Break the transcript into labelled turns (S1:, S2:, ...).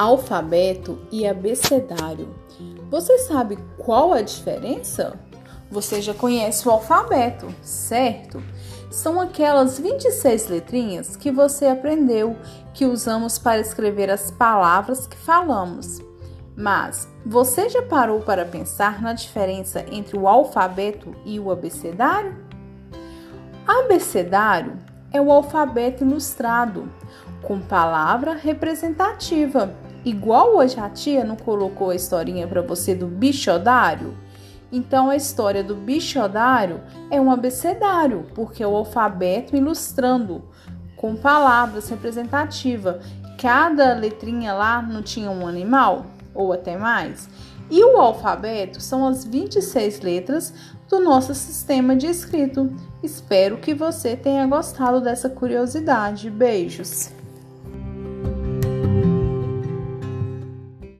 S1: alfabeto e abecedário. Você sabe qual a diferença? Você já conhece o alfabeto, certo? São aquelas 26 letrinhas que você aprendeu que usamos para escrever as palavras que falamos. Mas você já parou para pensar na diferença entre o alfabeto e o abecedário? Abecedário é o alfabeto ilustrado, com palavra representativa Igual hoje a tia não colocou a historinha para você do bichodário, então a história do bichodário é um abecedário, porque é o alfabeto ilustrando com palavras representativas. Cada letrinha lá não tinha um animal ou até mais. E o alfabeto são as 26 letras do nosso sistema de escrito. Espero que você tenha gostado dessa curiosidade. Beijos!